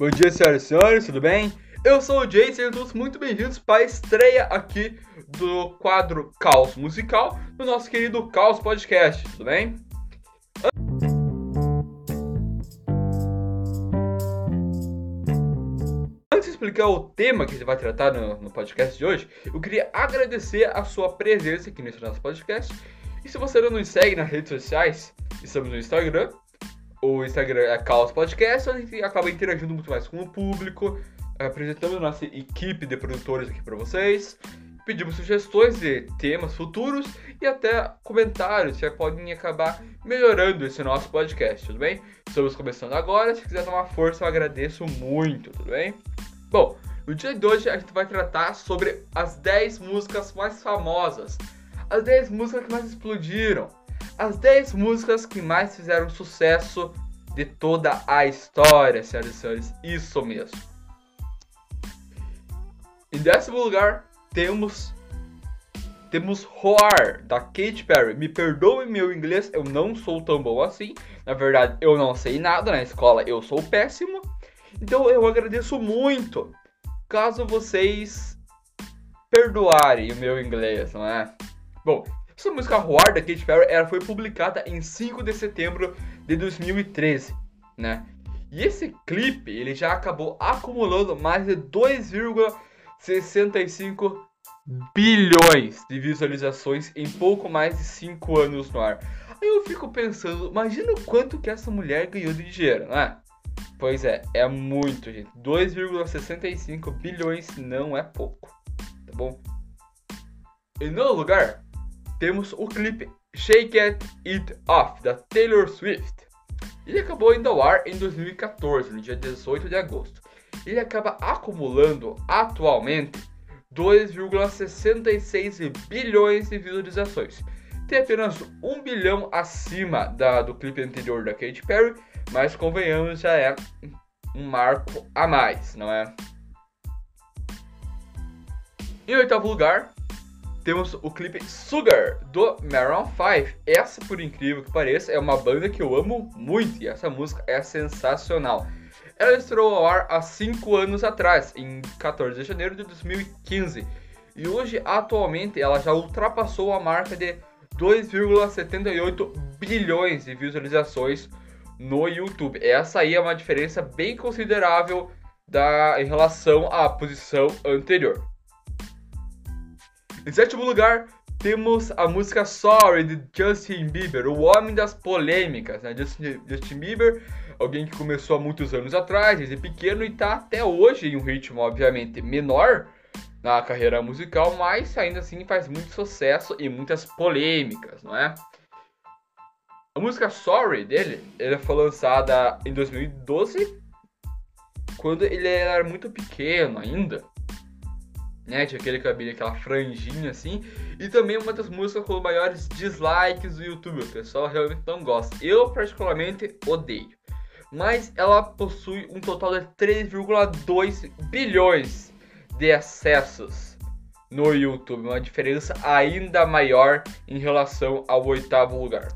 Bom dia, senhoras e senhores, tudo bem? Eu sou o Jay, sejam todos muito bem-vindos para a estreia aqui do quadro Caos Musical do nosso querido Caos Podcast, tudo bem? Antes de explicar o tema que a gente vai tratar no, no podcast de hoje, eu queria agradecer a sua presença aqui nesse nosso podcast. E se você não nos segue nas redes sociais, estamos no Instagram, o Instagram é Caos Podcast, a gente acaba interagindo muito mais com o público, apresentando nossa equipe de produtores aqui para vocês. Pedimos sugestões de temas futuros e até comentários que podem acabar melhorando esse nosso podcast, tudo bem? Estamos começando agora, se quiser dar uma força eu agradeço muito, tudo bem? Bom, no dia de hoje a gente vai tratar sobre as 10 músicas mais famosas, as 10 músicas que mais explodiram, as 10 músicas que mais fizeram sucesso de toda a história, senhoras e senhores. Isso mesmo. Em décimo lugar, temos temos Roar, da Katy Perry. Me perdoe meu inglês, eu não sou tão bom assim. Na verdade, eu não sei nada na escola, eu sou péssimo. Então eu agradeço muito caso vocês perdoarem o meu inglês, não é? Bom, essa música Roar da Katy Perry ela foi publicada em 5 de setembro de 2013, né? E esse clipe ele já acabou acumulando mais de 2,65 bilhões de visualizações em pouco mais de 5 anos no ar. Aí eu fico pensando, imagina o quanto que essa mulher ganhou de dinheiro, não é? Pois é, é muito, gente. 2,65 bilhões não é pouco, tá bom? Em nono lugar, temos o clipe Shake It, Off, da Taylor Swift. Ele acabou indo ao ar em 2014, no dia 18 de agosto. Ele acaba acumulando atualmente 2,66 bilhões de visualizações. Tem apenas 1 bilhão acima da, do clipe anterior da Katy Perry, mas convenhamos, já é um marco a mais, não é? Em oitavo lugar, temos o clipe Sugar do Maroon 5. Essa, por incrível que pareça, é uma banda que eu amo muito e essa música é sensacional. Ela estreou ao ar há 5 anos atrás, em 14 de janeiro de 2015, e hoje, atualmente, ela já ultrapassou a marca de 2,78 bilhões de visualizações no YouTube. Essa aí é uma diferença bem considerável da, em relação à posição anterior. Em sétimo lugar, temos a música Sorry de Justin Bieber, o homem das polêmicas. Né? Justin, Justin Bieber, alguém que começou há muitos anos atrás, desde pequeno, e está até hoje em um ritmo, obviamente, menor na carreira musical, mas ainda assim faz muito sucesso e muitas polêmicas, não é? A música Sorry dele, ela foi lançada em 2012, quando ele era muito pequeno ainda né? Tinha aquele cabelo, aquela franjinha assim. E também uma das músicas com maiores dislikes do YouTube. O pessoal realmente não gosta. Eu, particularmente, odeio. Mas ela possui um total de 3,2 bilhões de acessos no YouTube. Uma diferença ainda maior em relação ao oitavo lugar.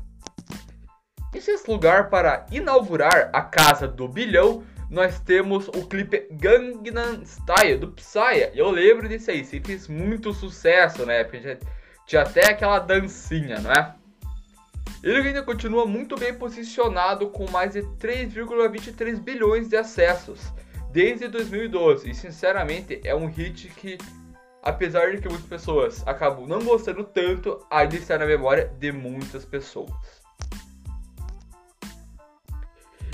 Em sexto lugar, para inaugurar a casa do bilhão, nós temos o clipe Gangnam Style do Psy. Eu lembro disso aí, se fez muito sucesso na época. Já tinha até aquela dancinha, não é? Ele ainda continua muito bem posicionado com mais de 3,23 bilhões de acessos desde 2012. E sinceramente é um hit que, apesar de que muitas pessoas acabam não gostando tanto, ainda está na memória de muitas pessoas.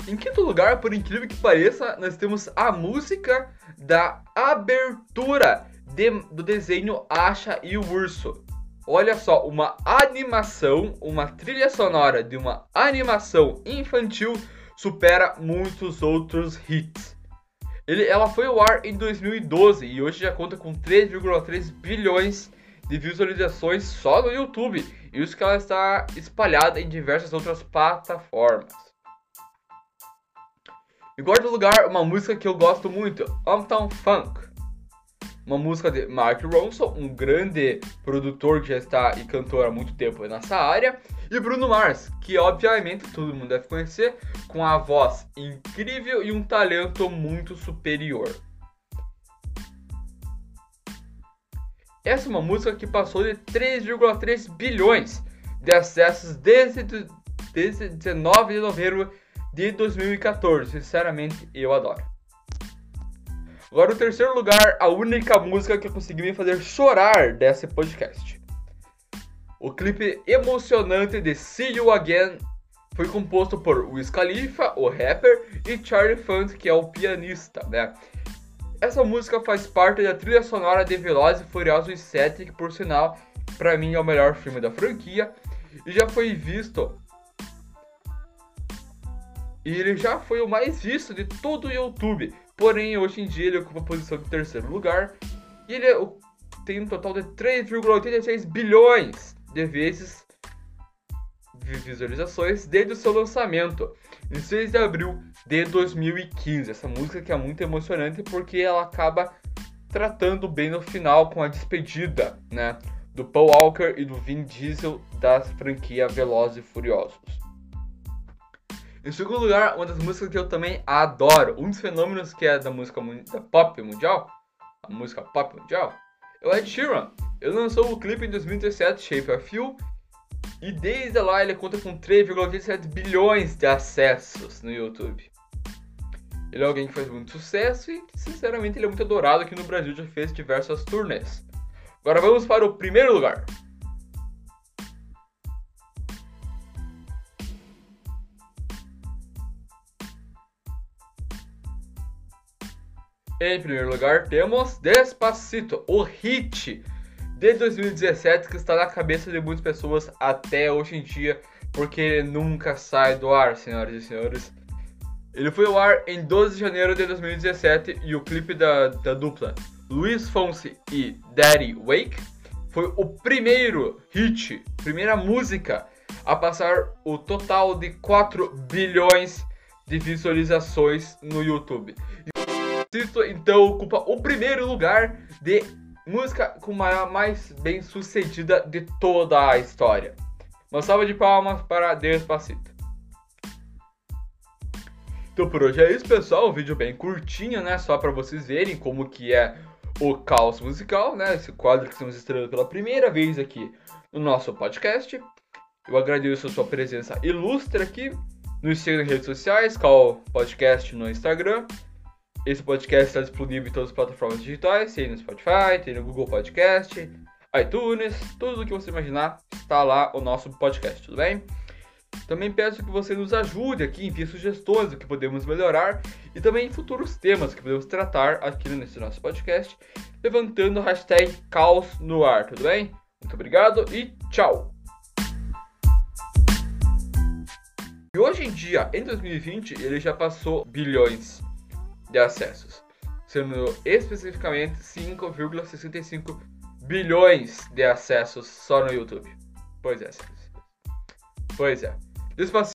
Em quinto lugar, por incrível que pareça, nós temos a música da abertura de, do desenho Acha e o Urso. Olha só, uma animação, uma trilha sonora de uma animação infantil supera muitos outros hits. Ele, ela foi ao ar em 2012 e hoje já conta com 3,3 bilhões de visualizações só no YouTube. E isso que ela está espalhada em diversas outras plataformas. Em quarto lugar, uma música que eu gosto muito, Uptown Funk. uma música de Mark Ronson, um grande produtor que já está e cantor há muito tempo nessa área, e Bruno Mars, que obviamente todo mundo deve conhecer, com a voz incrível e um talento muito superior. Essa é uma música que passou de 3,3 bilhões de acessos desde, desde 19 de novembro de 2014. Sinceramente, eu adoro. Agora, o terceiro lugar, a única música que conseguiu me fazer chorar desse podcast. O clipe emocionante de See You Again foi composto por Wiz Khalifa, o rapper, e Charlie Funk, que é o pianista, né? Essa música faz parte da trilha sonora de Velozes e Furiosos 7, que por sinal, para mim é o melhor filme da franquia, e já foi visto e ele já foi o mais visto de todo o YouTube. Porém, hoje em dia ele ocupa a posição de terceiro lugar. E ele é tem um total de 3,86 bilhões de vezes de visualizações desde o seu lançamento, em 6 de abril de 2015. Essa música que é muito emocionante porque ela acaba tratando bem no final com a despedida, né, do Paul Walker e do Vin Diesel da franquia Velozes e Furiosos. Em segundo lugar, uma das músicas que eu também adoro, um dos fenômenos que é da música da pop mundial, a música pop mundial, é o Ed Sheeran. Ele lançou o clipe em 2017, Shape of You, e desde lá ele conta com 3,87 bilhões de acessos no YouTube. Ele é alguém que faz muito sucesso e, sinceramente, ele é muito adorado aqui no Brasil, já fez diversas turnês. Agora vamos para o primeiro lugar. Em primeiro lugar, temos Despacito, o hit de 2017 que está na cabeça de muitas pessoas até hoje em dia, porque ele nunca sai do ar, senhoras e senhores. Ele foi ao ar em 12 de janeiro de 2017 e o clipe da, da dupla Luiz Fonsi e Daddy Wake foi o primeiro hit, primeira música a passar o total de 4 bilhões de visualizações no YouTube. Sisto então ocupa o primeiro lugar de música com a mais bem sucedida de toda a história. Uma salva de palmas para Despacito. Então por hoje é isso, pessoal. Um vídeo bem curtinho, né? Só para vocês verem como que é o caos musical, né? Esse quadro que estamos estreando pela primeira vez aqui no nosso podcast. Eu agradeço a sua presença ilustre aqui. Nos siga nas redes sociais, Call Podcast no Instagram esse podcast está disponível em todas as plataformas digitais, tem no Spotify, tem no Google Podcast, iTunes, tudo o que você imaginar está lá o nosso podcast, tudo bem? Também peço que você nos ajude aqui, envie sugestões do que podemos melhorar e também futuros temas que podemos tratar aqui nesse nosso podcast, levantando o hashtag caos no ar, tudo bem? Muito obrigado e tchau! E hoje em dia, em 2020, ele já passou bilhões de acessos, sendo especificamente 5,65 bilhões de acessos só no YouTube. Pois é, pois é.